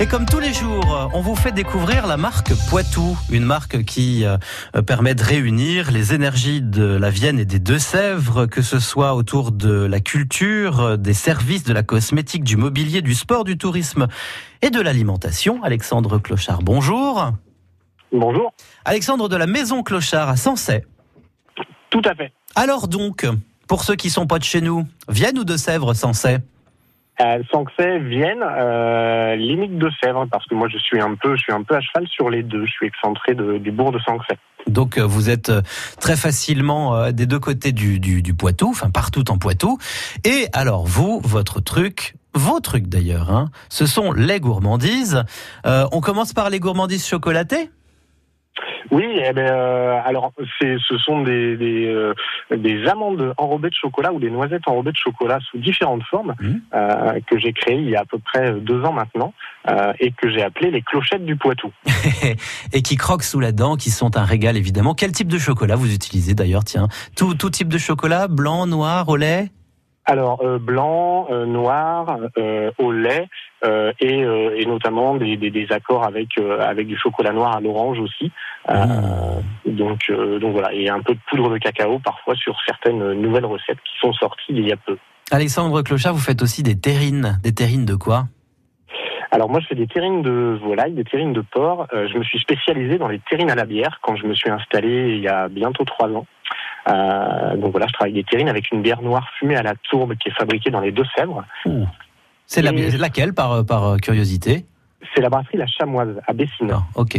Et comme tous les jours, on vous fait découvrir la marque Poitou, une marque qui euh, permet de réunir les énergies de la Vienne et des Deux-Sèvres, que ce soit autour de la culture, des services, de la cosmétique, du mobilier, du sport, du tourisme et de l'alimentation. Alexandre Clochard, bonjour. Bonjour. Alexandre de la Maison Clochard à Sensay. Tout à fait. Alors donc, pour ceux qui sont pas de chez nous, Vienne ou Deux-Sèvres, Sensay euh, Sanxay, Vienne, euh, limite de Sèvres, parce que moi je suis un peu, je suis un peu à cheval sur les deux. Je suis excentré de, du bourg de Sanxay. Donc euh, vous êtes euh, très facilement euh, des deux côtés du, du, du, Poitou, enfin partout en Poitou. Et alors vous, votre truc, vos trucs d'ailleurs, hein, ce sont les gourmandises. Euh, on commence par les gourmandises chocolatées oui, eh ben, euh, alors c'est, ce sont des, des, euh, des, amandes enrobées de chocolat ou des noisettes enrobées de chocolat sous différentes formes mmh. euh, que j'ai créées il y a à peu près deux ans maintenant euh, et que j'ai appelées les clochettes du Poitou. et qui croquent sous la dent, qui sont un régal évidemment. Quel type de chocolat vous utilisez d'ailleurs? Tiens, tout, tout type de chocolat, blanc, noir, au lait? Alors euh, blanc, euh, noir, euh, au lait et, et, notamment des, des, des accords avec avec du chocolat noir à l'orange aussi. Mmh. Donc donc voilà et un peu de poudre de cacao parfois sur certaines nouvelles recettes qui sont sorties il y a peu. Alexandre Clochard, vous faites aussi des terrines. Des terrines de quoi? Alors moi je fais des terrines de volaille, des terrines de porc. je me suis spécialisé dans les terrines à la bière quand je me suis installé il y a bientôt trois ans. Euh, donc voilà, je travaille des terrines avec une bière noire fumée à la tourbe qui est fabriquée dans les Deux-Sèvres. C'est la, laquelle par, par curiosité? C'est la brasserie La Chamoise à Bessines. Ah, ok.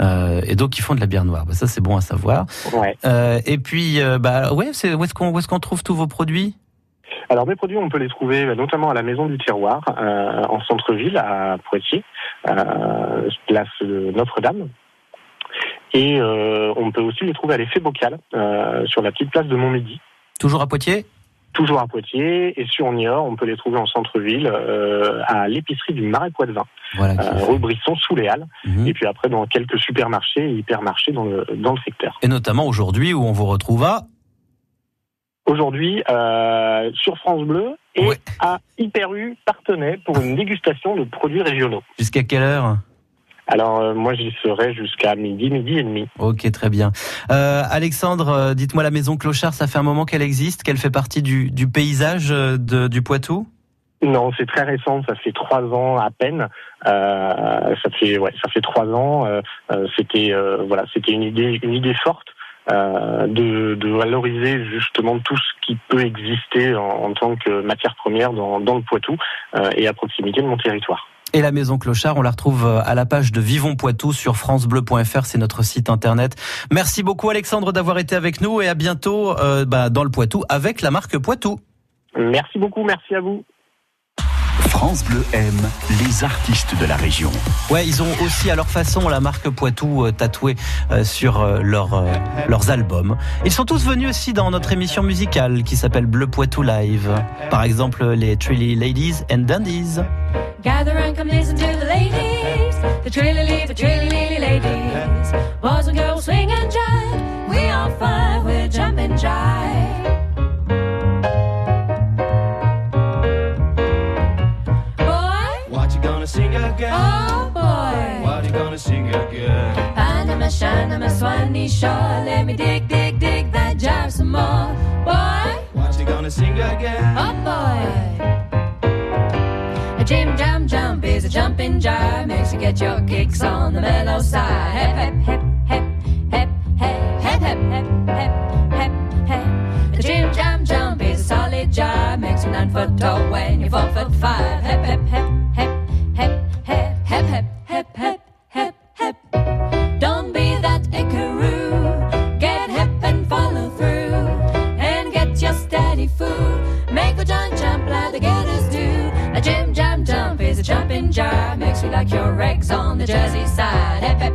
Euh, et donc ils font de la bière noire. Bah, ça c'est bon à savoir. Ouais. Euh, et puis euh, bah ouais, c'est où est-ce qu'on est-ce qu'on trouve tous vos produits? Alors mes produits, on peut les trouver bah, notamment à la Maison du Tiroir, euh, en centre-ville, à Poitiers, euh, place Notre-Dame. Et euh, on peut aussi les trouver à l'effet bocal, euh, sur la petite place de Montmidi. Toujours à Poitiers? Toujours à Poitiers. Et sur Niort, on peut les trouver en centre-ville, euh, à l'épicerie du Marais Poitevin, voilà, rue Brisson, sous les Halles. Mmh. Et puis après, dans quelques supermarchés et hypermarchés dans le, dans le secteur. Et notamment aujourd'hui, où on vous retrouve à Aujourd'hui, euh, sur France Bleu et ouais. à Hyper U Partenay pour une dégustation de produits régionaux. Jusqu'à quelle heure? Alors euh, moi j'y serai jusqu'à midi, midi et demi. Ok, très bien. Euh, Alexandre, euh, dites-moi la maison Clochard, ça fait un moment qu'elle existe, qu'elle fait partie du, du paysage euh, de, du Poitou? Non, c'est très récent. Ça fait trois ans à peine. Euh, ça fait ouais, ça fait trois ans. Euh, c'était voilà, c'était une idée, une idée forte de, de, valoriser justement tout ce qui peut exister en, en tant que matière première dans, dans le Poitou et à proximité de mon territoire. Et la Maison Clochard, on la retrouve à la page de Vivons Poitou sur francebleu.fr, c'est notre site internet. Merci beaucoup Alexandre d'avoir été avec nous et à bientôt euh, bah, dans le Poitou avec la marque Poitou. Merci beaucoup, merci à vous. France Bleu aime les artistes de la région. Ouais, ils ont aussi à leur façon la marque Poitou euh, tatouée euh, sur euh, leur, leurs albums. Ils sont tous venus aussi dans notre émission musicale qui s'appelle Bleu Poitou Live. Par exemple, les Trilly Ladies and Dandies. Gather and come listen to the ladies, the Trilly, the Trilly ladies. Boys and girls swing and jive, we all five, we're jumping jive. Sing again? Oh boy. What you gonna sing again? Panama, Shanama, Swanee Shaw. Let me dig, dig, dig that jive some more. Boy. What you gonna sing again? Oh boy. A jam, jam, jump is a jumping jive. Makes you get your kicks on the mellow side. Hep, hep, hep, hep, hep, hep, hep, hep, hep, hep, hep, hep. The jam, jam, jump is a solid jive. Makes you nine foot tall when you're four foot five. Makes me like your eggs on the Jersey side. Hep hep.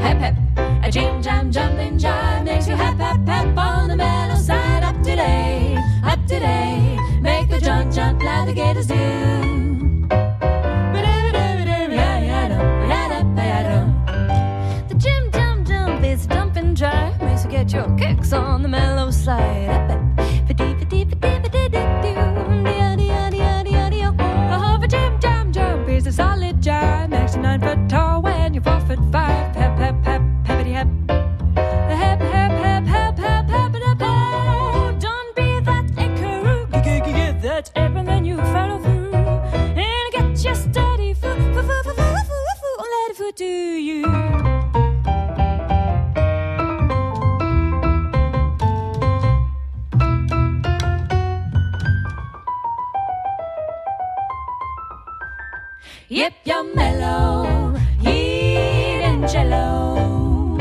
Hep hep. A jam jam jumping jive makes you hep hep hep on the mellow side. Up today, up today. Make the jump jump like the gators do. Yep, you're mellow, eating jello.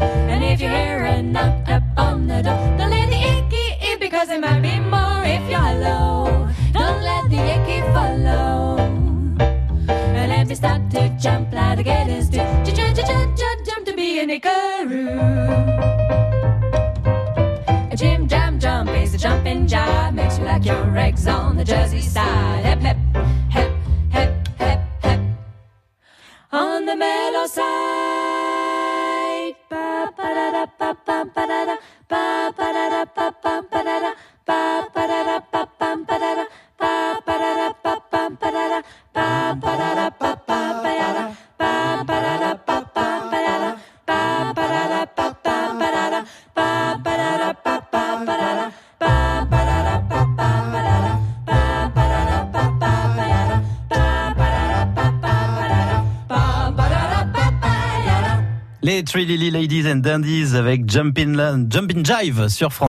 And if you hear a knock up on the door, don't let the icky in because there might be more if you're low. Don't let the icky follow. And if you start to jump like the gators do, jump, jump, jump, jump, to be an icaroo. A Jim Jam Jump is a jumping jive, makes you like your eggs on the Jersey me los ha Les Three Lily Ladies and Dandies avec Jumpin' Jumpin' Jive sur France.